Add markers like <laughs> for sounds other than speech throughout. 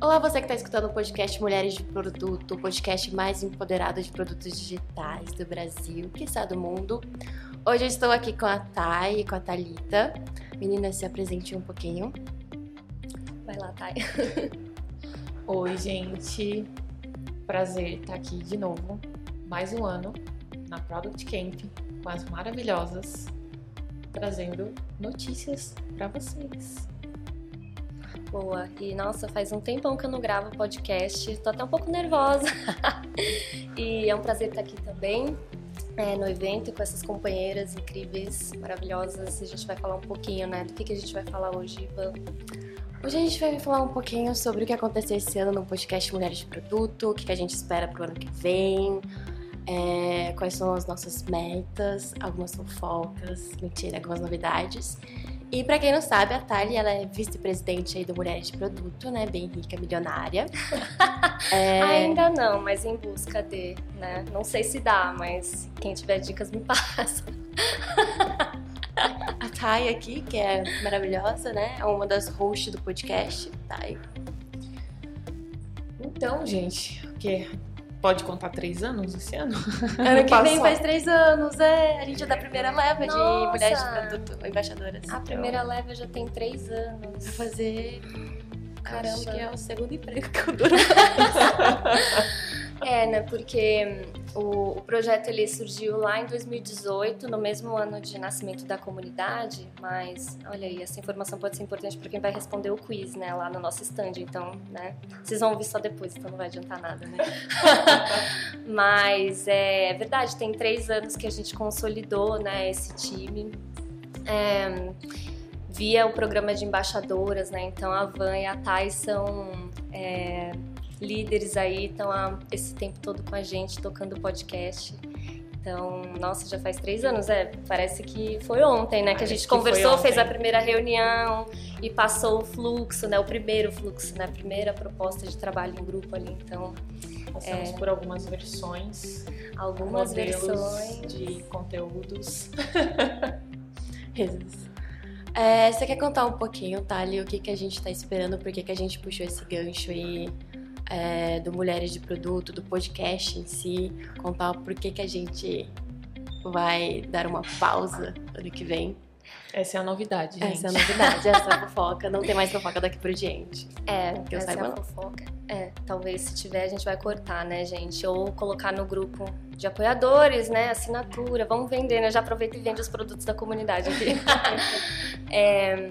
Olá, você que está escutando o podcast Mulheres de Produto, o podcast mais empoderado de produtos digitais do Brasil, que está do mundo. Hoje eu estou aqui com a Thay e com a Thalita. Meninas, se apresente um pouquinho. Vai lá, Thay. <laughs> Oi, gente. Prazer estar aqui de novo, mais um ano, na Product Camp, com as maravilhosas, trazendo notícias para vocês. Boa. E nossa, faz um tempão que eu não gravo podcast. Tô até um pouco nervosa. <laughs> e é um prazer estar aqui também é, no evento com essas companheiras incríveis, maravilhosas. A gente vai falar um pouquinho, né? Do que, que a gente vai falar hoje, Ivan? Hoje a gente vai falar um pouquinho sobre o que aconteceu esse ano no podcast Mulheres de Produto, o que, que a gente espera pro ano que vem, é, quais são as nossas metas, algumas fofocas, mentira, algumas novidades. E para quem não sabe, a Thali, ela é vice-presidente aí do Mulheres de Produto, né? Bem rica, milionária. <laughs> é... Ainda não, mas em busca de, né? Não sei se dá, mas quem tiver dicas me <laughs> passa. a Thay aqui, que é maravilhosa, né? É uma das hosts do podcast. Thay. Então, gente, o que Pode contar três anos esse ano? <laughs> Ano que vem faz três anos, é. A gente é da primeira leva Nossa. de mulheres produto, embaixadoras. A primeira leva já tem três anos. Vou fazer. Caramba. Acho que é o segundo emprego que eu duro. <laughs> É, né? Porque o, o, projeto ele surgiu lá em 2018, no mesmo ano de nascimento da comunidade, mas olha aí, essa informação pode ser importante para quem vai responder o quiz, né, lá no nosso stand. Então, né, vocês vão ouvir só depois, então não vai adiantar nada, né? <laughs> mas é, é, verdade, tem três anos que a gente consolidou, né, esse time. É, via o programa de embaixadoras, né? Então a Van e a Thay são é, líderes aí estão esse tempo todo com a gente, tocando podcast. Então, nossa, já faz três anos, é. Parece que foi ontem, né? que a gente conversou, fez a primeira reunião e passou o fluxo, né? O primeiro fluxo, né? A primeira proposta de trabalho em grupo ali. Então. Passamos é, por algumas versões. Algumas versões. De conteúdos. <laughs> É, você quer contar um pouquinho, Thali, o que, que a gente está esperando, por que, que a gente puxou esse gancho e é, do Mulheres de Produto, do podcast em si, contar por que, que a gente vai dar uma pausa ano que vem. Essa é a novidade, gente. Essa é a novidade, essa é a <laughs> fofoca. Não tem mais fofoca daqui por diante. É, que eu essa saiba. é a fofoca. É, talvez se tiver a gente vai cortar, né, gente? Ou colocar no grupo de apoiadores, né, assinatura. Vamos vender, né? Já aproveita e vende os produtos da comunidade aqui. <laughs> é,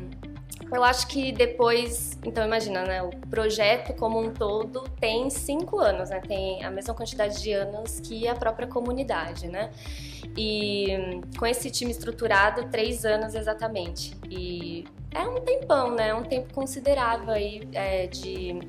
eu acho que depois, então imagina, né? O projeto como um todo tem cinco anos, né? Tem a mesma quantidade de anos que a própria comunidade, né? E com esse time estruturado, três anos exatamente. E é um tempão, né? É um tempo considerável aí é, de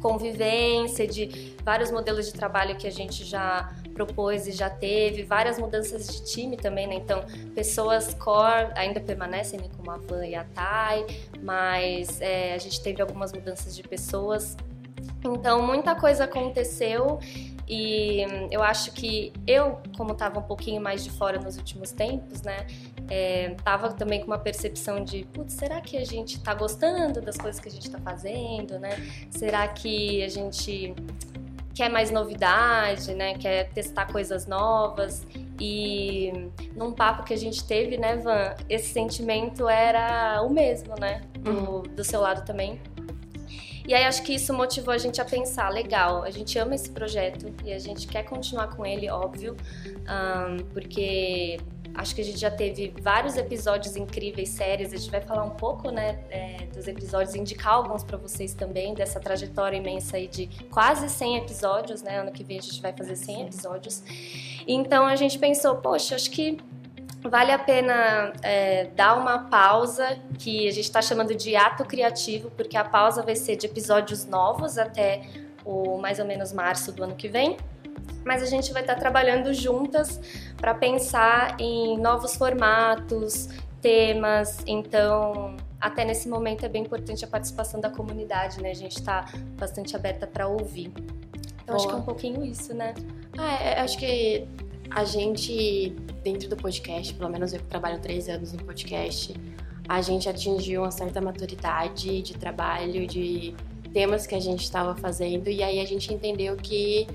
convivência, de vários modelos de trabalho que a gente já propôs e já teve, várias mudanças de time também, né? Então, pessoas core ainda permanecem, né, como a Van e a Thay, mas é, a gente teve algumas mudanças de pessoas. Então, muita coisa aconteceu e eu acho que eu, como estava um pouquinho mais de fora nos últimos tempos, né, é, tava também com uma percepção de, putz, será que a gente está gostando das coisas que a gente está fazendo, né? Será que a gente quer mais novidade, né? Quer testar coisas novas. E num papo que a gente teve, né, Van, esse sentimento era o mesmo, né? Do, uhum. do seu lado também. E aí acho que isso motivou a gente a pensar, legal, a gente ama esse projeto e a gente quer continuar com ele, óbvio, um, porque Acho que a gente já teve vários episódios incríveis, séries. A gente vai falar um pouco, né, é, dos episódios, indicar alguns para vocês também, dessa trajetória imensa aí de quase 100 episódios, né? Ano que vem a gente vai fazer 100 episódios. Então a gente pensou, poxa, acho que vale a pena é, dar uma pausa, que a gente está chamando de ato criativo, porque a pausa vai ser de episódios novos até o mais ou menos março do ano que vem mas a gente vai estar trabalhando juntas para pensar em novos formatos, temas. Então, até nesse momento é bem importante a participação da comunidade, né? A gente está bastante aberta para ouvir. Então, Boa. acho que é um pouquinho isso, né? Ah, é, acho que a gente, dentro do podcast, pelo menos eu trabalho três anos no podcast, a gente atingiu uma certa maturidade de trabalho, de temas que a gente estava fazendo e aí a gente entendeu que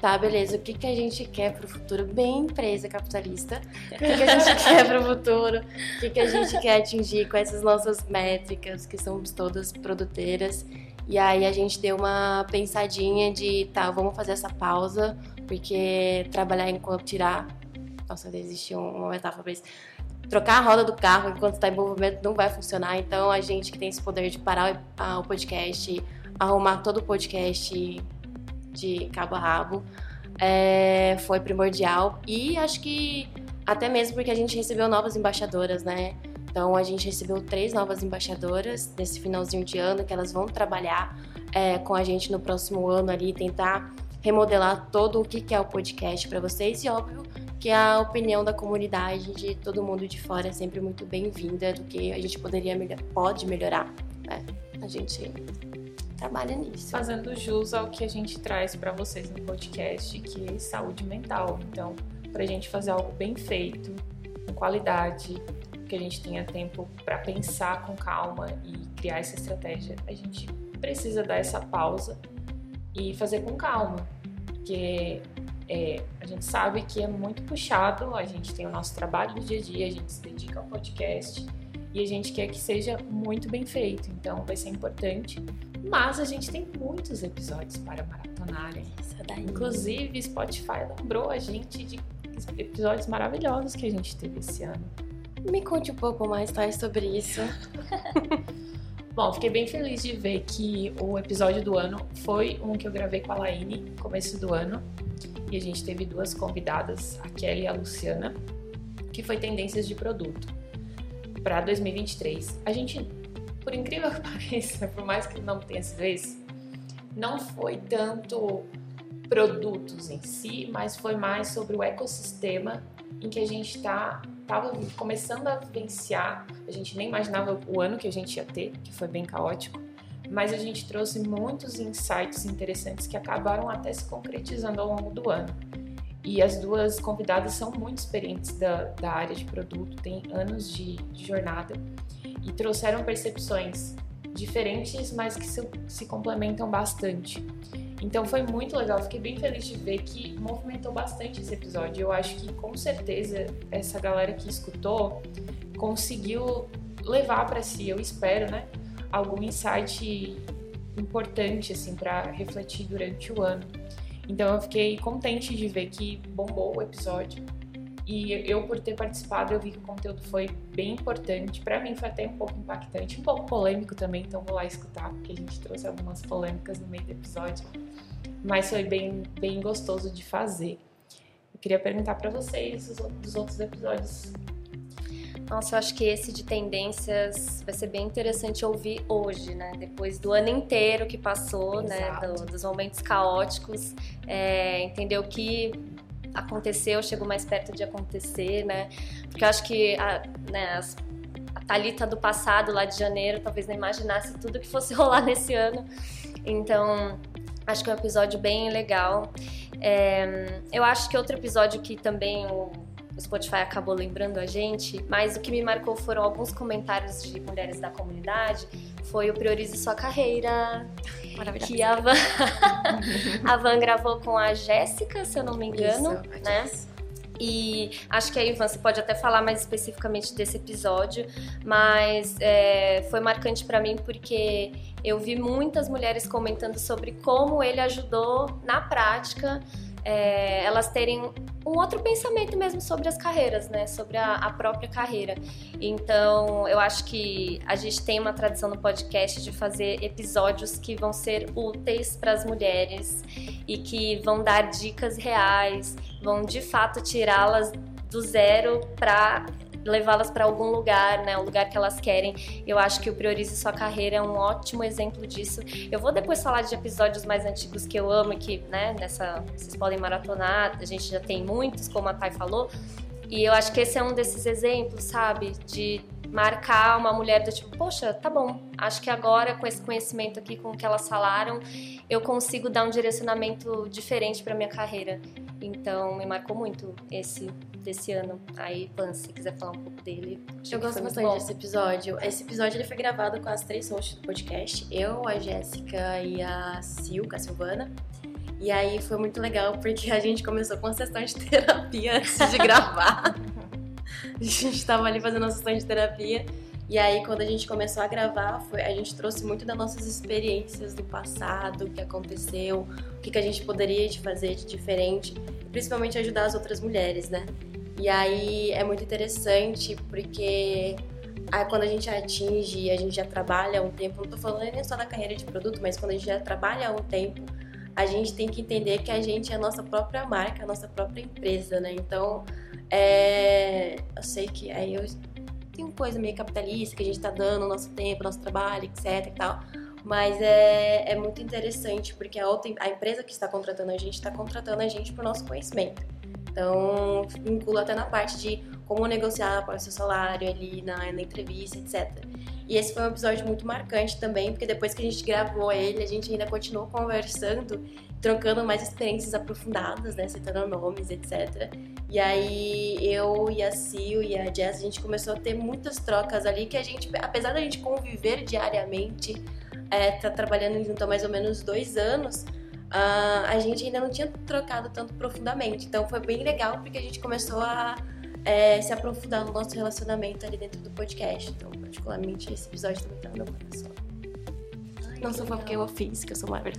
tá, beleza, o que, que a gente quer pro futuro, bem empresa capitalista, o que, que a gente <laughs> quer pro futuro, o que, que a gente quer atingir com essas nossas métricas, que somos todas produteiras. E aí a gente deu uma pensadinha de, tá, vamos fazer essa pausa, porque trabalhar enquanto tirar. Nossa, existe uma metáfora pra isso. Trocar a roda do carro enquanto está em movimento não vai funcionar. Então a gente que tem esse poder de parar o podcast, arrumar todo o podcast de cabo a rabo, é, foi primordial. E acho que até mesmo porque a gente recebeu novas embaixadoras, né? Então a gente recebeu três novas embaixadoras nesse finalzinho de ano que elas vão trabalhar é, com a gente no próximo ano ali, tentar remodelar todo o que é o podcast para vocês e óbvio que a opinião da comunidade de todo mundo de fora é sempre muito bem-vinda do que a gente poderia pode melhorar. Né? A gente trabalha nisso. Fazendo jus ao que a gente traz para vocês no podcast, que é saúde mental. Então, para a gente fazer algo bem feito, com qualidade, que a gente tenha tempo para pensar com calma e criar essa estratégia, a gente precisa dar essa pausa e fazer com calma, porque é, a gente sabe que é muito puxado, a gente tem o nosso trabalho do dia a dia, a gente se dedica ao podcast e a gente quer que seja muito bem feito, então vai ser importante. Mas a gente tem muitos episódios para maratonarem. Inclusive, Spotify lembrou a gente de episódios maravilhosos que a gente teve esse ano. Me conte um pouco mais, Thais, sobre isso. <laughs> Bom, fiquei bem feliz de ver que o episódio do ano foi um que eu gravei com a Laine no começo do ano. E a gente teve duas convidadas, a Kelly e a Luciana, que foi tendências de produto para 2023. A gente, por incrível que <laughs> pareça, por mais que não tenha sido isso, não foi tanto produtos em si, mas foi mais sobre o ecossistema em que a gente está estava começando a vivenciar, a gente nem imaginava o ano que a gente ia ter, que foi bem caótico, mas a gente trouxe muitos insights interessantes que acabaram até se concretizando ao longo do ano. E as duas convidadas são muito experientes da, da área de produto, têm anos de, de jornada e trouxeram percepções diferentes, mas que se, se complementam bastante. Então foi muito legal, fiquei bem feliz de ver que movimentou bastante esse episódio. Eu acho que com certeza essa galera que escutou conseguiu levar para si, eu espero, né, algum insight importante assim para refletir durante o ano. Então eu fiquei contente de ver que bombou o episódio. E eu, por ter participado, eu vi que o conteúdo foi bem importante. Para mim, foi até um pouco impactante, um pouco polêmico também. Então, vou lá escutar, porque a gente trouxe algumas polêmicas no meio do episódio. Mas foi bem, bem gostoso de fazer. Eu queria perguntar para vocês dos outros episódios. Nossa, eu acho que esse de tendências vai ser bem interessante ouvir hoje, né? Depois do ano inteiro que passou, né? Exato. né? Do, dos momentos caóticos, é, entender o que aconteceu, chegou mais perto de acontecer, né? Porque eu acho que a, né, as, a Thalita do passado, lá de janeiro, talvez não imaginasse tudo que fosse <laughs> rolar nesse ano. Então, acho que é um episódio bem legal. É, eu acho que outro episódio que também o o Spotify acabou lembrando a gente, mas o que me marcou foram alguns comentários de mulheres da comunidade. Foi o Priorize Sua Carreira, que a Van, <laughs> a Van gravou com a Jéssica, se eu não me engano, Isso, né? E acho que aí, Ivan, você pode até falar mais especificamente desse episódio, mas é, foi marcante para mim porque eu vi muitas mulheres comentando sobre como ele ajudou na prática é, elas terem um outro pensamento mesmo sobre as carreiras, né? Sobre a, a, própria carreira. Então, eu acho que a gente tem uma tradição no podcast de fazer episódios que vão ser úteis para as mulheres e que vão dar dicas reais, vão de fato tirá-las do zero para levá-las para algum lugar, né, o lugar que elas querem. Eu acho que o Priorize Sua Carreira é um ótimo exemplo disso. Eu vou depois falar de episódios mais antigos que eu amo e que, né, nessa, vocês podem maratonar, a gente já tem muitos, como a Thay falou. E eu acho que esse é um desses exemplos, sabe, de marcar uma mulher do tipo, poxa, tá bom, acho que agora com esse conhecimento aqui, com o que elas falaram, eu consigo dar um direcionamento diferente para minha carreira. Então, me marcou muito esse desse ano. Aí, Pan, se quiser falar um pouco dele. Eu gosto bastante desse episódio. Esse episódio ele foi gravado com as três hosts do podcast. Eu, a Jéssica e a Sil, a Silvana. E aí foi muito legal porque a gente começou com uma sessão de <laughs> terapia antes de gravar. a gente estava ali fazendo uma sessão de terapia. E aí, quando a gente começou a gravar, foi, a gente trouxe muito das nossas experiências do passado, o que aconteceu, o que, que a gente poderia de fazer de diferente, principalmente ajudar as outras mulheres, né? E aí é muito interessante porque aí, quando a gente atinge, a gente já trabalha um tempo, não tô falando nem só da carreira de produto, mas quando a gente já trabalha um tempo, a gente tem que entender que a gente é a nossa própria marca, a nossa própria empresa, né? Então, é... eu sei que aí eu tem coisa meio capitalista que a gente está dando o nosso tempo, nosso trabalho, etc e tal. Mas é, é muito interessante porque a, outra, a empresa que está contratando a gente está contratando a gente por nosso conhecimento. Então, vincula até na parte de como negociar é o seu salário ali na, na entrevista, etc. E esse foi um episódio muito marcante também, porque depois que a gente gravou ele, a gente ainda continuou conversando trocando mais experiências aprofundadas, né, citando nomes, etc. E aí eu e a Sil e a Jess, a gente começou a ter muitas trocas ali que a gente, apesar da gente conviver diariamente, é, tá trabalhando junto há mais ou menos dois anos, uh, a gente ainda não tinha trocado tanto profundamente. Então foi bem legal porque a gente começou a é, se aprofundar no nosso relacionamento ali dentro do podcast. Então, particularmente, esse episódio também tá no meu coração. Não só porque eu fiz, que eu sou uma <laughs>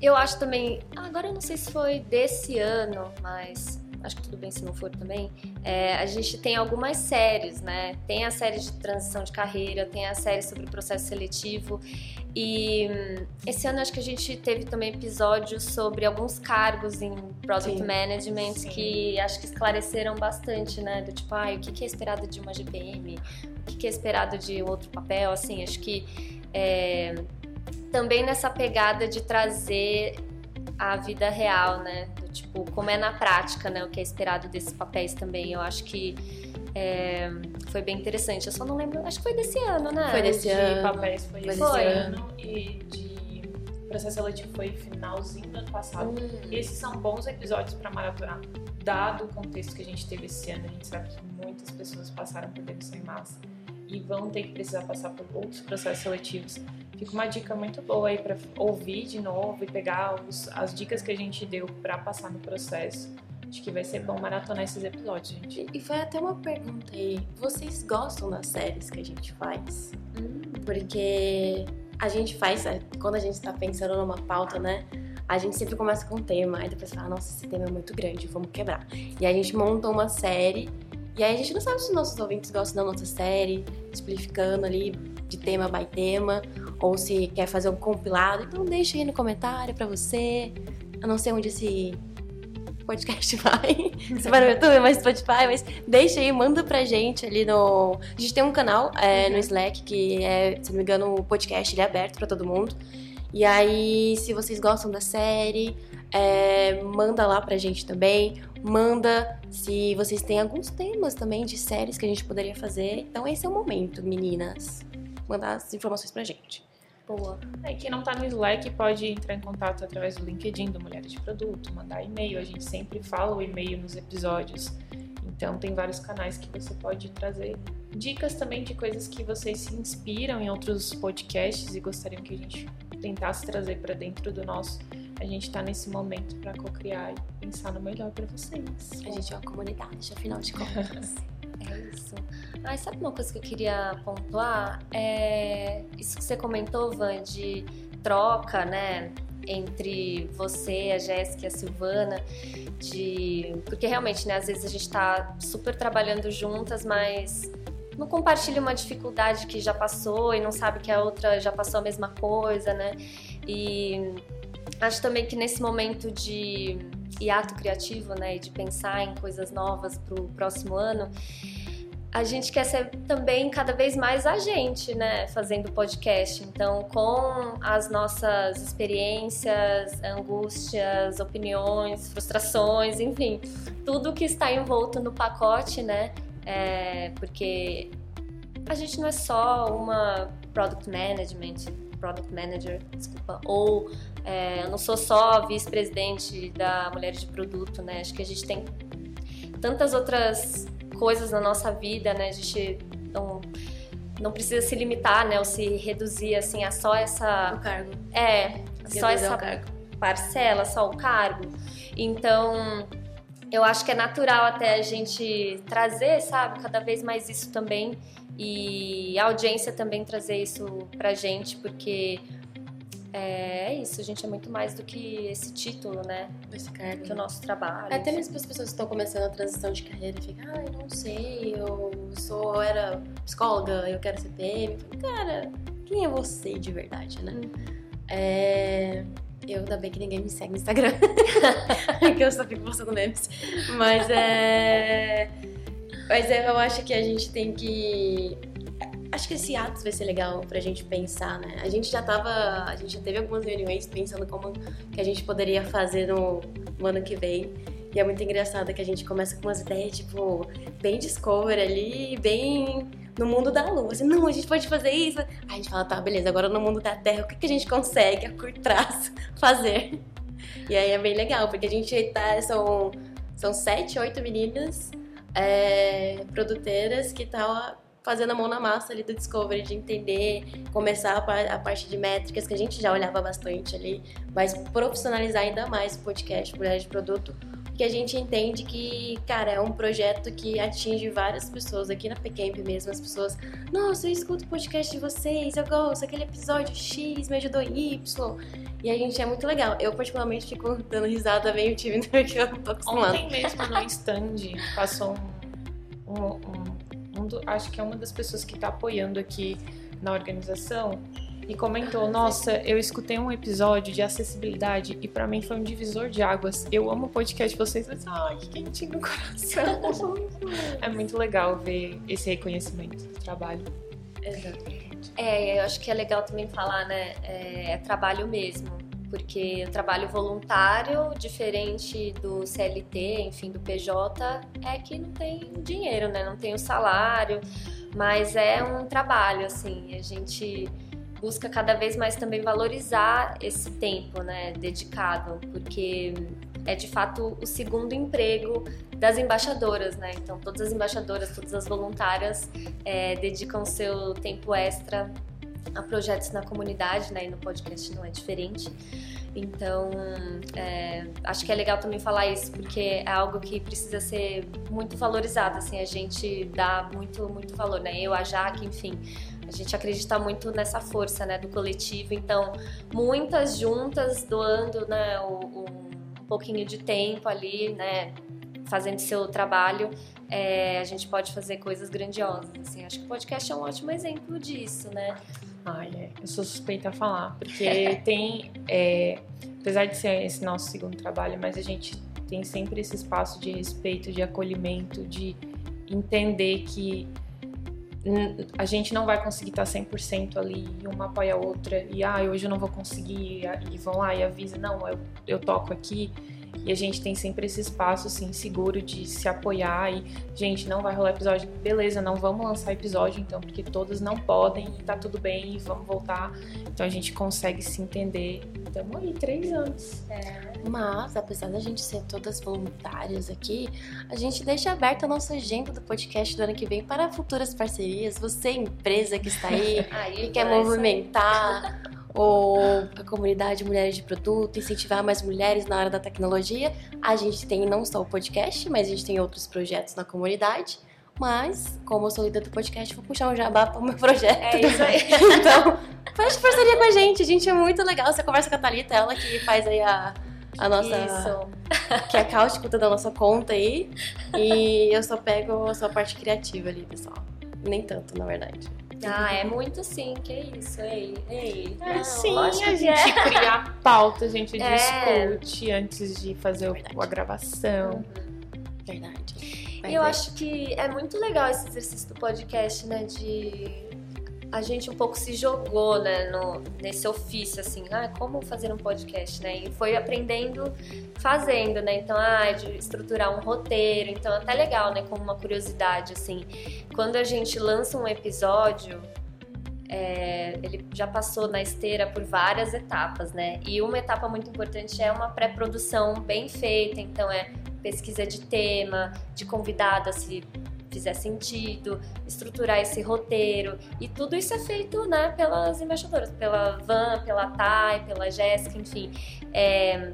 Eu acho também. Agora eu não sei se foi desse ano, mas acho que tudo bem se não for também. É, a gente tem algumas séries, né? Tem a série de transição de carreira, tem a série sobre o processo seletivo. E hum, esse ano acho que a gente teve também episódios sobre alguns cargos em Product Sim. Management Sim. que acho que esclareceram bastante, né? Do tipo, ah, o que é esperado de uma GPM, o que é esperado de outro papel, assim, acho que é, também nessa pegada de trazer a vida real, né? Tipo, como é na prática, né? O que é esperado desses papéis também. Eu acho que é, foi bem interessante. Eu só não lembro, acho que foi desse ano, né? Foi desse de ano. papéis foi, foi esse ano. E de processo seletivo foi finalzinho do ano passado. Hum. E esses são bons episódios para maratonar. Dado o contexto que a gente teve esse ano, a gente sabe que muitas pessoas passaram por demissão em massa e vão ter que precisar passar por outros processos seletivos. Fica uma dica muito boa aí para ouvir de novo e pegar os, as dicas que a gente deu para passar no processo. Acho que vai ser bom maratonar esses episódios, gente. E foi até uma pergunta aí. Vocês gostam das séries que a gente faz? Hum. Porque a gente faz, é, quando a gente está pensando numa pauta, né? A gente sempre começa com um tema, aí depois fala, nossa, esse tema é muito grande, vamos quebrar. E a gente monta uma série e aí a gente não sabe se os nossos ouvintes gostam da nossa série, simplificando ali de tema by tema, ou se quer fazer um compilado. Então deixa aí no comentário pra você. Eu não sei onde esse podcast <laughs> vai. Você vai no YouTube, mas Spotify, mas deixa aí, manda pra gente ali no. A gente tem um canal é, uhum. no Slack que é, se não me engano, o podcast ele é aberto pra todo mundo. E aí, se vocês gostam da série, é, manda lá pra gente também. Manda se vocês têm alguns temas também de séries que a gente poderia fazer. Então esse é o momento, meninas. Mandar as informações pra gente. Boa. É, quem não tá no Slack pode entrar em contato através do LinkedIn do Mulheres de Produto, mandar e-mail. A gente sempre fala o e-mail nos episódios. Então tem vários canais que você pode trazer dicas também de coisas que vocês se inspiram em outros podcasts e gostariam que a gente tentasse trazer para dentro do nosso a gente está nesse momento para co-criar e pensar no melhor para vocês. A gente é uma comunidade, afinal de contas. <laughs> é isso. Ah, sabe uma coisa que eu queria pontuar? É isso que você comentou, Van, de troca, né? Entre você, a Jéssica e a Silvana, de. Porque realmente, né, às vezes a gente está super trabalhando juntas, mas não compartilha uma dificuldade que já passou e não sabe que a outra já passou a mesma coisa, né? E Acho também que nesse momento de hiato criativo, né, de pensar em coisas novas para o próximo ano, a gente quer ser também cada vez mais a gente, né, fazendo podcast. Então, com as nossas experiências, angústias, opiniões, frustrações, enfim, tudo que está envolto no pacote, né, é, porque a gente não é só uma product management, product manager, desculpa, ou é, eu não sou só vice-presidente da Mulheres de Produto, né? Acho que a gente tem tantas outras coisas na nossa vida, né? A gente não, não precisa se limitar, né? Ou se reduzir, assim, a só essa... O cargo. É, só essa parcela, só o cargo. Então, eu acho que é natural até a gente trazer, sabe, cada vez mais isso também e a audiência também trazer isso pra gente, porque é, é isso, a gente é muito mais do que esse título, né? Esse cargo. Que o nosso trabalho. Até mesmo as pessoas que estão começando a transição de carreira e ficam, ah, eu não sei, eu sou, eu era psicóloga, eu quero ser PM. Cara, quem é você de verdade, né? É... Eu ainda bem que ninguém me segue no Instagram. <laughs> que eu só fico postando memes. Mas é. Mas é, eu acho que a gente tem que. Acho que esse ato vai ser legal pra gente pensar, né? A gente já tava. A gente já teve algumas reuniões pensando como que a gente poderia fazer no, no ano que vem. E é muito engraçado que a gente começa com umas ideias, tipo, bem discover ali, bem no mundo da lua. Assim, não, a gente pode fazer isso. Aí a gente fala, tá, beleza, agora no mundo da terra, o que, que a gente consegue a curto prazo <laughs> fazer? E aí é bem legal, porque a gente tá. São, são sete, oito meninas é, produteiras que tá fazendo a mão na massa ali do Discovery, de entender, começar a, par- a parte de métricas, que a gente já olhava bastante ali, mas profissionalizar ainda mais o podcast Mulheres de Produto, porque a gente entende que, cara, é um projeto que atinge várias pessoas, aqui na Pecamp mesmo, as pessoas, nossa, eu escuto o podcast de vocês, eu gosto, aquele episódio X me ajudou Y, e a gente é muito legal. Eu, particularmente, fico dando risada meio tímida, <laughs> porque eu não tô acostumada. Ontem mesmo no stand passou um, um- um do- acho que é uma das pessoas que está apoiando aqui na organização e comentou: Nossa, eu escutei um episódio de acessibilidade e para mim foi um divisor de águas. Eu amo o podcast de vocês, mas ai, que quentinho no coração. <laughs> é muito legal ver esse reconhecimento do trabalho. Exatamente. É, eu acho que é legal também falar, né? É, é trabalho mesmo. Porque o trabalho voluntário, diferente do CLT, enfim, do PJ, é que não tem dinheiro, né? Não tem o salário, mas é um trabalho, assim. A gente busca cada vez mais também valorizar esse tempo, né? Dedicado, porque é de fato o segundo emprego das embaixadoras, né? Então, todas as embaixadoras, todas as voluntárias é, dedicam seu tempo extra a projetos na comunidade, né? E no podcast não é diferente. Então, é, acho que é legal também falar isso, porque é algo que precisa ser muito valorizado, assim, a gente dá muito, muito valor, né? Eu, a Jaque, enfim, a gente acredita muito nessa força, né, do coletivo. Então, muitas juntas doando, né, um pouquinho de tempo ali, né, fazendo seu trabalho, é, a gente pode fazer coisas grandiosas, assim. Acho que o podcast é um ótimo exemplo disso, né? Ai, é, eu sou suspeita a falar, porque <laughs> tem, é, apesar de ser esse nosso segundo trabalho, mas a gente tem sempre esse espaço de respeito, de acolhimento, de entender que a gente não vai conseguir estar 100% ali e uma apoia a outra e ah, hoje eu não vou conseguir e vão lá e avisa, não, eu, eu toco aqui e a gente tem sempre esse espaço assim seguro de se apoiar e gente, não vai rolar episódio, beleza, não vamos lançar episódio então, porque todas não podem e tá tudo bem e vamos voltar. Então a gente consegue se entender. Estamos aí, três anos. Mas, apesar da gente ser todas voluntárias aqui, a gente deixa aberta a nossa agenda do podcast do ano que vem para futuras parcerias. Você, empresa que está aí, <laughs> Aí, que quer é isso aí. movimentar ou a comunidade Mulheres de Produto, incentivar mais mulheres na área da tecnologia, a gente tem não só o podcast, mas a gente tem outros projetos na comunidade. Mas, como eu sou líder do podcast, vou puxar um jabá para o meu projeto. É isso aí. <laughs> Então, faz parceria com a gente. A gente é muito legal. Você conversa com a Thalita, ela que faz aí a, a nossa. Isso. Que é a cáustica da nossa conta aí. E eu só pego a sua parte criativa ali, pessoal. Nem tanto, na verdade. Ah, é muito sim, que isso, ei, ei. É, Não, sim, a gente é. cria a pauta, a gente <laughs> É. discute antes de fazer o- a gravação. Verdade. E eu acho que é muito legal esse exercício do podcast, né? De a gente um pouco se jogou, né, no, nesse ofício, assim, ah, como fazer um podcast, né? E foi aprendendo fazendo, né? Então, ah, de estruturar um roteiro. Então, é até legal, né? Como uma curiosidade, assim. Quando a gente lança um episódio, é, ele já passou na esteira por várias etapas, né? E uma etapa muito importante é uma pré-produção bem feita. Então, é pesquisa de tema, de convidada se fizer sentido, estruturar esse roteiro. E tudo isso é feito né, pelas embaixadoras, pela Van, pela Thay, pela Jéssica, enfim. É,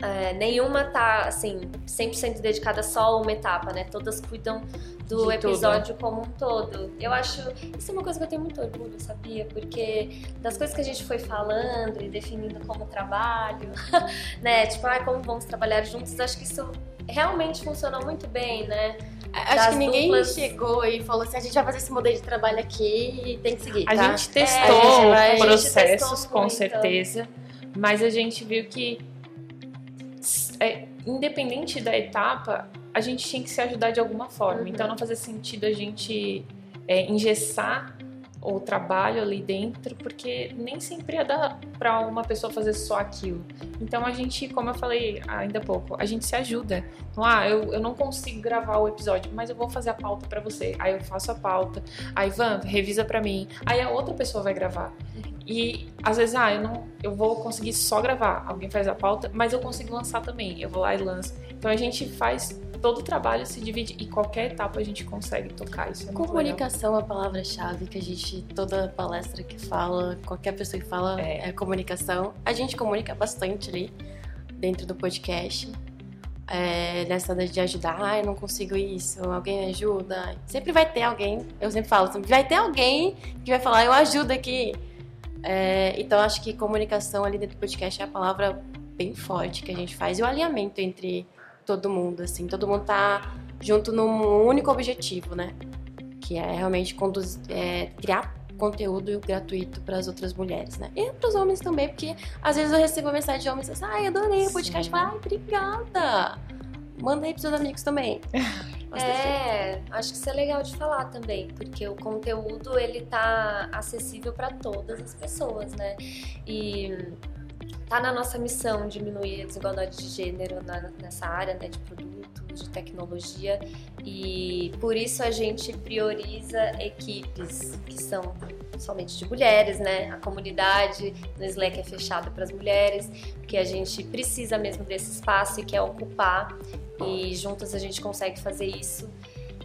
é, nenhuma tá, assim, 100% dedicada só a uma etapa, né? Todas cuidam do De episódio como um todo. Eu acho, isso é uma coisa que eu tenho muito orgulho, sabia? Porque das coisas que a gente foi falando e definindo como trabalho, <laughs> né? Tipo, ah, como vamos trabalhar juntos, acho que isso realmente funcionou muito bem, né? Acho Das que ninguém duplas- chegou e falou assim: a gente vai fazer esse modelo de trabalho aqui e tem que seguir. A tá? gente testou a gente vai- processos, testou com muito. certeza, mas a gente viu que, é, independente da etapa, a gente tinha que se ajudar de alguma forma. Uhum. Então não fazia sentido a gente é, engessar o trabalho ali dentro, porque nem sempre ia dar pra uma pessoa fazer só aquilo. Então a gente, como eu falei ainda há pouco, a gente se ajuda. Então, ah, eu, eu não consigo gravar o episódio, mas eu vou fazer a pauta pra você. Aí eu faço a pauta. Aí, Van, revisa pra mim. Aí a outra pessoa vai gravar. E às vezes, ah, eu não, eu vou conseguir só gravar. Alguém faz a pauta, mas eu consigo lançar também. Eu vou lá e lanço. Então a gente faz todo o trabalho se divide e qualquer etapa a gente consegue tocar isso. É. Comunicação é a palavra-chave que a gente, toda palestra que fala, qualquer pessoa que fala É. é. comunicação. A gente comunica bastante ali dentro do podcast. É, nessa de ajudar, ai, não consigo isso, alguém ajuda. Sempre vai ter alguém, eu sempre falo, sempre vai ter alguém que vai falar, eu ajudo aqui. É, então acho que comunicação ali dentro do podcast é a palavra bem forte que a gente faz. E o alinhamento entre todo mundo, assim, todo mundo tá junto num único objetivo, né? Que é realmente conduzir, é, criar conteúdo gratuito para as outras mulheres, né? E para os homens também, porque às vezes eu recebo mensagem de homens assim, ai, adorei o podcast, ai, obrigada. Manda aí pros seus amigos também. <laughs> É, acho que isso é legal de falar também, porque o conteúdo ele tá acessível para todas as pessoas, né? E tá na nossa missão diminuir a desigualdade de gênero na- nessa área, né, de produtos, de tecnologia, e por isso a gente prioriza equipes que são somente de mulheres, né? A comunidade no Slack é fechada para as mulheres, porque a gente precisa mesmo desse espaço e quer ocupar e juntas a gente consegue fazer isso.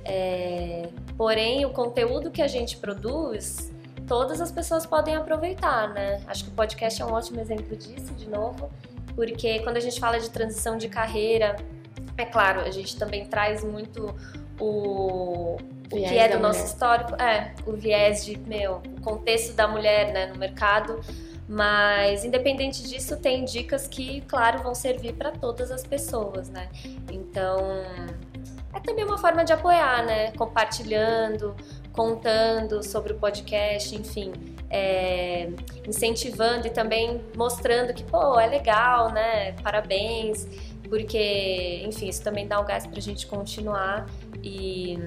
É, Porém, o conteúdo que a gente produz, todas as pessoas podem aproveitar, né? Acho que o podcast é um ótimo exemplo disso, de novo, porque quando a gente fala de transição de carreira, é claro, a gente também traz muito o, o que é do nosso mulher. histórico, é, o viés de, meu, o contexto da mulher, né, no mercado. Mas, independente disso, tem dicas que, claro, vão servir para todas as pessoas, né? Então, é também uma forma de apoiar, né? Compartilhando, contando sobre o podcast, enfim, é, incentivando e também mostrando que, pô, é legal, né? Parabéns, porque, enfim, isso também dá o gás pra gente continuar e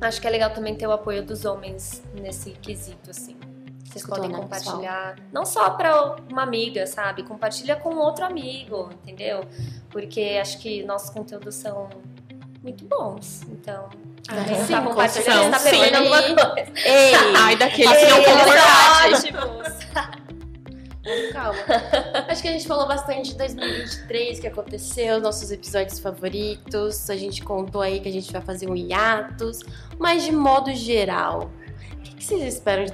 acho que é legal também ter o apoio dos homens nesse quesito, assim. Vocês Escutou, podem né, compartilhar, não só pra uma amiga, sabe? Compartilha com outro amigo, entendeu? Porque acho que nossos conteúdos são muito bons. Então, Ah, quem sim, tá com compartilhando, certeza. tá perdendo Sim. alguma coisa. Ei! Ai, daqueles que não. Vamos, calma. Acho que a gente falou bastante de 2023, que aconteceu, nossos episódios favoritos. A gente contou aí que a gente vai fazer um hiatus. Mas de modo geral, o que que vocês esperam de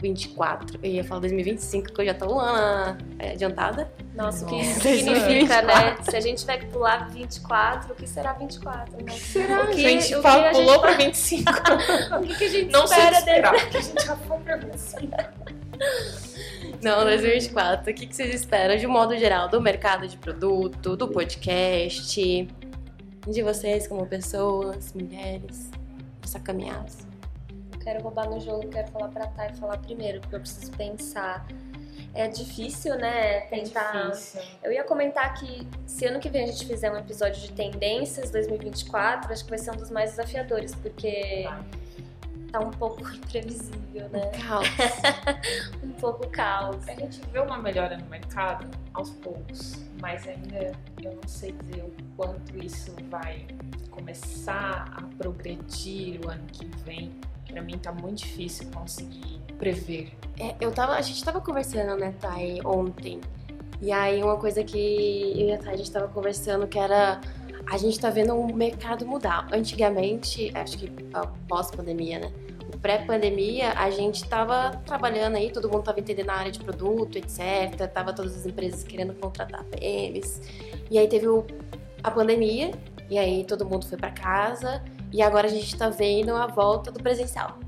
2024? Eu ia falar 2025, porque eu já tô um ano é, adiantada. Nossa, o que significa, né? Se a gente tiver que pular 24, o que será 24, né? Será? O que- a gente o que fala- a gente pulou pra 25. <laughs> O que, que a gente Não que espera dele? esperar, porque a gente já foi pra 25. Não, 2024. O que que vocês esperam de modo geral do mercado de produto, do podcast, de vocês como pessoas, mulheres, essa caminhada? Quero roubar no jogo, quero falar pra Thay falar primeiro, porque eu preciso pensar. É difícil, né? Tentar. Eu ia comentar que se ano que vem a gente fizer um episódio de tendências 2024, acho que vai ser um dos mais desafiadores, porque tá um pouco <laughs> imprevisível, né? Caos. <laughs> Um pouco caos. A gente vê uma melhora no mercado aos poucos, mas ainda eu não sei dizer o quanto isso vai começar a progredir o ano que vem. Pra mim tá muito difícil conseguir prever. É, eu tava, a gente tava conversando, né, Thay, ontem. E aí uma coisa que eu e a Thay, a gente tava conversando que era a gente está vendo o mercado mudar. Antigamente, acho que pós-pandemia, né? Pré-pandemia, a gente estava trabalhando aí, todo mundo estava entendendo a área de produto, etc. Tava todas as empresas querendo contratar PMs. E aí teve o, a pandemia, e aí todo mundo foi para casa. E agora a gente está vendo a volta do presencial.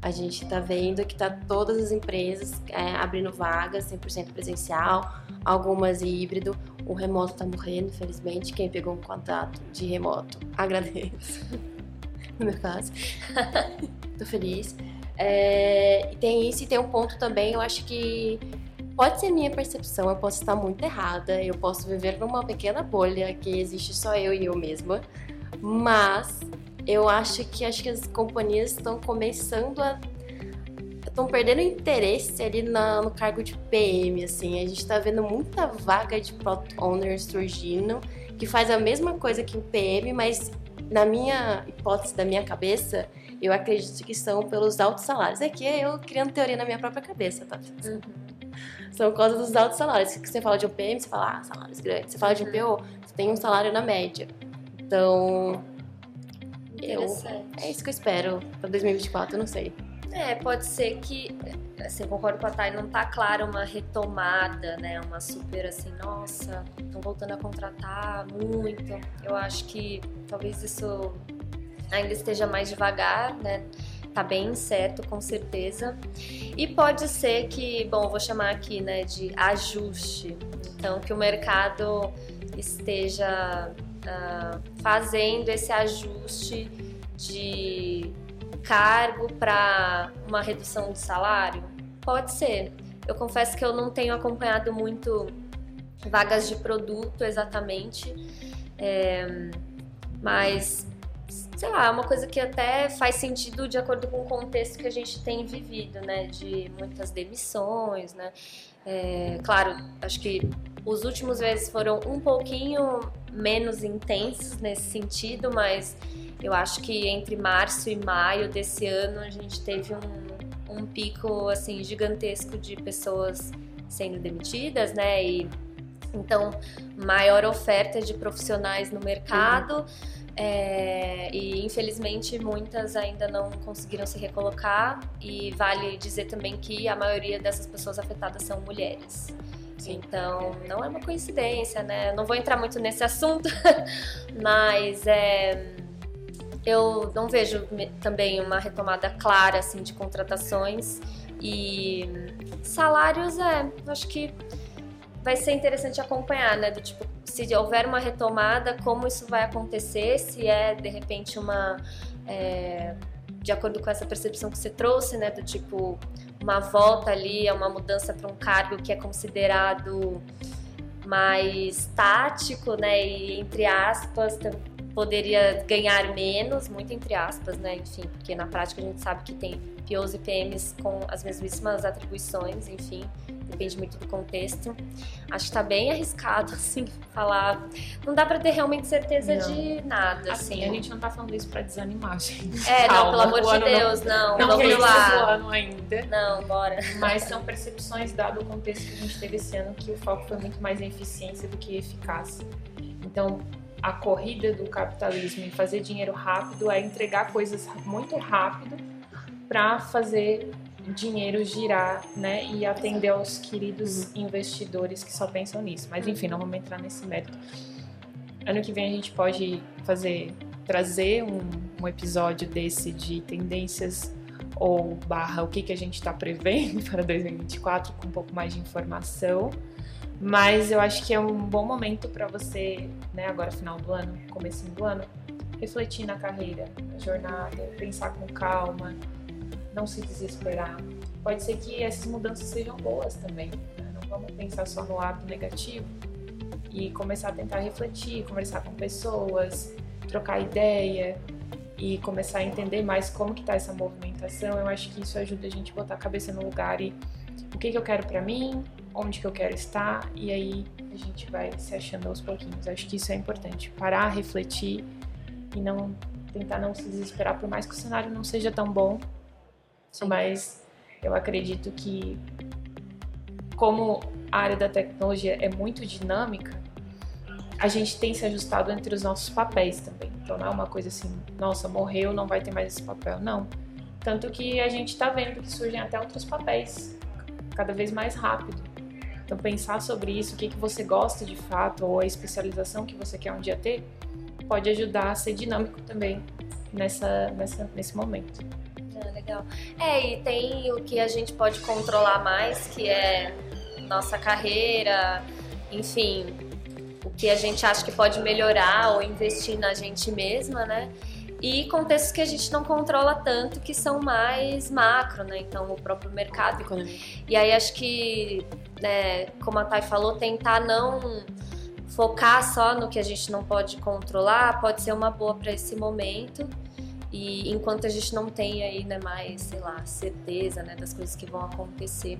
A gente está vendo que tá todas as empresas é, abrindo vagas 100% presencial, algumas híbrido. O remoto está morrendo, infelizmente. Quem pegou um contato de remoto, <laughs> agradeço. no meu caso. <laughs> Tô feliz. É, tem isso e tem um ponto também, eu acho que pode ser minha percepção, eu posso estar muito errada, eu posso viver numa pequena bolha que existe só eu e eu mesma, mas eu acho que acho que as companhias estão começando a estão perdendo interesse ali na, no cargo de PM, assim. A gente está vendo muita vaga de product owner surgindo que faz a mesma coisa que o PM, mas na minha hipótese, da minha cabeça, eu acredito que são pelos altos salários. É que eu criando teoria na minha própria cabeça, tá? Uhum. São coisas dos altos salários. Se você fala de um PM, você fala, ah, salários grandes. Você fala de um uhum. PO, você tem um salário na média. Então, eu, é isso que eu espero para 2024, eu não sei. É, pode ser que, assim, eu concordo com a Thay, não tá claro uma retomada, né? Uma super assim, nossa, estão voltando a contratar muito. Eu acho que talvez isso ainda esteja mais devagar, né? Tá bem certo, com certeza. E pode ser que, bom, vou chamar aqui, né, de ajuste. Então, que o mercado esteja uh, fazendo esse ajuste de cargo para uma redução de salário? Pode ser. Eu confesso que eu não tenho acompanhado muito vagas de produto exatamente, é, mas sei lá, é uma coisa que até faz sentido de acordo com o contexto que a gente tem vivido, né? De muitas demissões, né? É, claro, acho que os últimos meses foram um pouquinho menos intensos nesse sentido, mas eu acho que entre março e maio desse ano a gente teve um, um pico assim gigantesco de pessoas sendo demitidas, né? E então maior oferta de profissionais no mercado. Uhum. É, e infelizmente muitas ainda não conseguiram se recolocar e vale dizer também que a maioria dessas pessoas afetadas são mulheres. Então, não é uma coincidência, né? Não vou entrar muito nesse assunto, <laughs> mas é, eu não vejo também uma retomada clara assim de contratações e salários é, acho que vai ser interessante acompanhar, né? Do tipo, se houver uma retomada, como isso vai acontecer, se é de repente uma é, de acordo com essa percepção que você trouxe, né? Do tipo, uma volta ali, é uma mudança para um cargo que é considerado mais tático, né? E entre aspas, poderia ganhar menos, muito entre aspas, né? Enfim, porque na prática a gente sabe que tem POs e PMs com as mesmíssimas atribuições, enfim, depende muito do contexto. Acho que tá bem arriscado, <laughs> assim, falar. Não dá pra ter realmente certeza não. de nada, assim. assim. A gente não tá falando isso pra desanimar, <laughs> gente. É, Calma, não, pelo amor de Deus, não. Não, não vamos lá. ano ainda. Não, bora. Mas são percepções, dado o contexto que a gente teve esse ano, que o foco foi muito mais em eficiência do que eficácia. Então, a corrida do capitalismo em fazer dinheiro rápido é entregar coisas muito rápido para fazer dinheiro girar, né, e atender aos queridos uhum. investidores que só pensam nisso. Mas enfim, não vamos entrar nesse mérito. Ano que vem a gente pode fazer trazer um, um episódio desse de tendências ou barra o que, que a gente está prevendo <laughs> para 2024 com um pouco mais de informação. Mas eu acho que é um bom momento para você, né, agora final do ano, começo do ano, refletir na carreira, na jornada, pensar com calma, não se desesperar. Pode ser que essas mudanças sejam boas também. Né? Não vamos pensar só no lado negativo e começar a tentar refletir, conversar com pessoas, trocar ideia e começar a entender mais como que tá essa movimentação. Eu acho que isso ajuda a gente a botar a cabeça no lugar e o que, que eu quero para mim, onde que eu quero estar e aí a gente vai se achando aos pouquinhos. Acho que isso é importante, parar, refletir e não tentar não se desesperar por mais que o cenário não seja tão bom. Mas eu acredito que como a área da tecnologia é muito dinâmica, a gente tem se ajustado entre os nossos papéis também. Então não é uma coisa assim, nossa, morreu, não vai ter mais esse papel. Não. Tanto que a gente está vendo que surgem até outros papéis cada vez mais rápido. Então pensar sobre isso, o que, que você gosta de fato, ou a especialização que você quer um dia ter, pode ajudar a ser dinâmico também nessa, nessa, nesse momento. Legal. É, e tem o que a gente pode controlar mais, que é nossa carreira, enfim, o que a gente acha que pode melhorar ou investir na gente mesma, né? E contextos que a gente não controla tanto, que são mais macro, né? Então, o próprio mercado. E aí, acho que, né, como a Thay falou, tentar não focar só no que a gente não pode controlar pode ser uma boa para esse momento. E enquanto a gente não tem aí, né, mais, sei lá, certeza, né, das coisas que vão acontecer.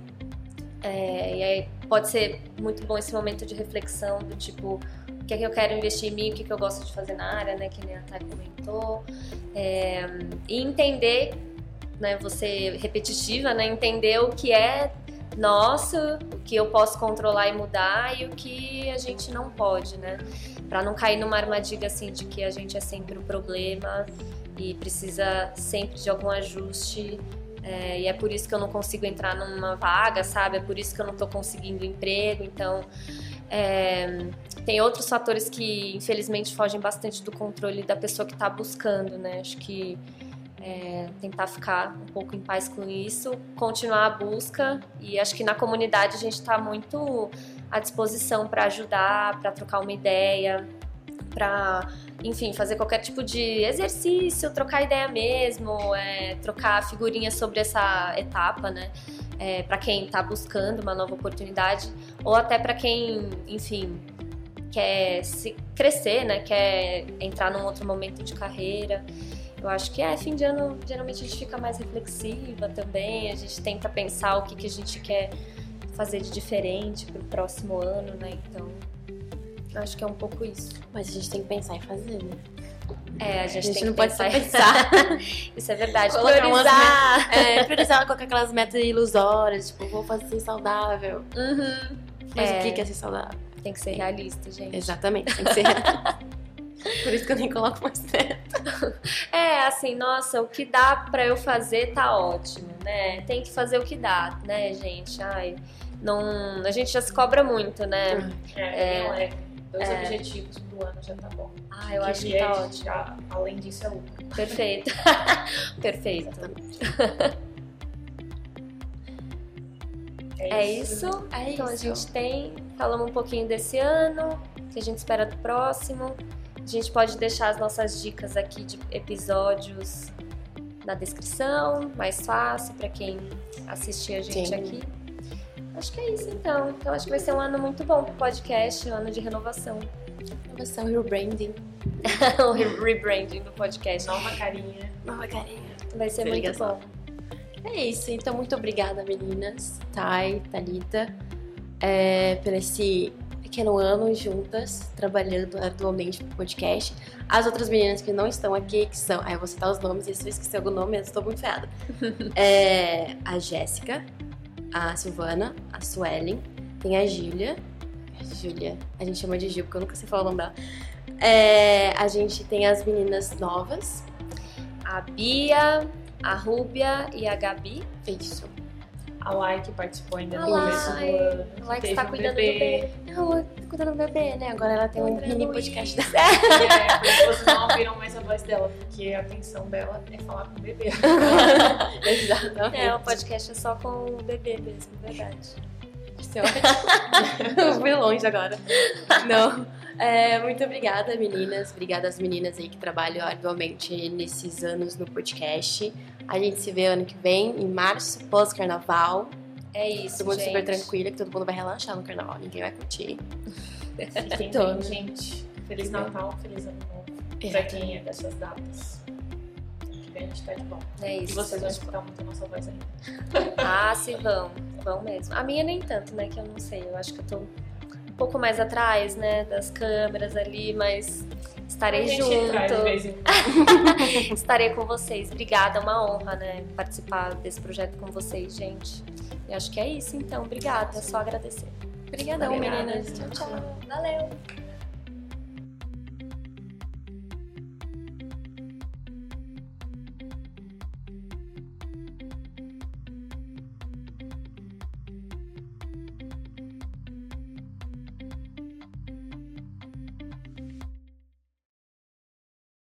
É, e aí pode ser muito bom esse momento de reflexão do tipo, o que é que eu quero investir em mim, o que, é que eu gosto de fazer na área, né, que nem a Thay comentou. É, e entender, né, você repetitiva, né, entender o que é nosso, o que eu posso controlar e mudar e o que a gente não pode, né? Para não cair numa armadilha assim de que a gente é sempre o problema e precisa sempre de algum ajuste. É, e é por isso que eu não consigo entrar numa vaga, sabe? É por isso que eu não estou conseguindo emprego. Então, é, tem outros fatores que infelizmente fogem bastante do controle da pessoa que está buscando, né? Acho que é, tentar ficar um pouco em paz com isso, continuar a busca e acho que na comunidade a gente está muito à disposição para ajudar, para trocar uma ideia, para enfim, fazer qualquer tipo de exercício, trocar ideia mesmo, é, trocar figurinhas sobre essa etapa, né? É, para quem está buscando uma nova oportunidade ou até para quem, enfim, quer se crescer, né? Quer entrar num outro momento de carreira. Eu acho que é fim de ano, geralmente a gente fica mais reflexiva também, a gente tenta pensar o que, que a gente quer fazer de diferente para o próximo ano, né? Então, acho que é um pouco isso. Mas a gente tem que pensar em fazer, né? É, a gente, a gente tem não que pode pensar. pensar. <laughs> Isso é verdade. Colocar priorizar. É, priorizar com aquelas metas ilusórias, tipo, vou fazer ser saudável. Uhum. Mas é. o que é ser saudável? Tem que ser realista, gente. Exatamente, tem que ser realista. <laughs> Por isso que eu nem coloco mais meta. É, assim, nossa, o que dá pra eu fazer tá ótimo, né? Tem que fazer o que dá, né, gente? Ai, não, a gente já se cobra muito, né? É, é, é dois é. objetivos pro ano já tá bom. Ah, eu que acho que tá ótimo. Já, além disso é lucro. Perfeito. <laughs> Perfeito. <laughs> É, é isso. isso. É então isso. a gente tem, falamos um pouquinho desse ano, que a gente espera do próximo. A gente pode deixar as nossas dicas aqui de episódios na descrição, mais fácil para quem assistir a gente Sim. aqui. Acho que é isso então. Então acho que vai ser um ano muito bom pro podcast, um ano de renovação. Renovação, rebranding. <laughs> o rebranding do podcast. Nova carinha. Nova carinha. Vai ser muito bom. É isso, então muito obrigada meninas, Thay, Thalita, é, por esse pequeno ano juntas, trabalhando atualmente no podcast. As outras meninas que não estão aqui, que são. Aí eu vou citar os nomes, e se eu esquecer algum nome, eu estou muito ferrada. <laughs> é, a Jéssica, a Silvana, a Suelen, tem a Gília. Júlia, a gente chama de Gil, porque eu nunca sei falar o nome dela. É, a gente tem as meninas novas. A Bia, a Rúbia e a Gabi. Isso a Lai que participou ainda no começo do ano. A Lai que está cuidando bebê. do bebê. Não, tá cuidando do bebê, né? Agora ela tem um mini podcast dela. <laughs> É, <laughs> vocês não ouviram mais a voz dela, porque a atenção dela é falar com o bebê. <laughs> Exatamente. É, o podcast é só com o bebê mesmo, verdade. Isso é ótimo. Fui longe agora. Não. É, muito obrigada, meninas. Obrigada às meninas aí que trabalham arduamente nesses anos no podcast. A gente se vê ano que vem, em março, pós-carnaval. É isso, Todo mundo gente. super tranquilo, que todo mundo vai relaxar no carnaval, ninguém vai curtir. Fiquem <laughs> bem, gente. Feliz Natal, feliz Ano Novo. Pra quem é dessas datas. Que vem a gente tá de volta. É isso. E vocês vão escutar muito a nossa voz ainda. Ah, se vão. Vão mesmo. A minha nem tanto, né? Que eu não sei. Eu acho que eu tô pouco mais atrás, né? Das câmeras ali, mas Estarei junto. <laughs> Estarei com vocês. Obrigada, é uma honra, né? Participar desse projeto com vocês, gente. E acho que é isso, então. Obrigada, é só agradecer. Obrigadão, meninas. Tchau, tchau. Valeu.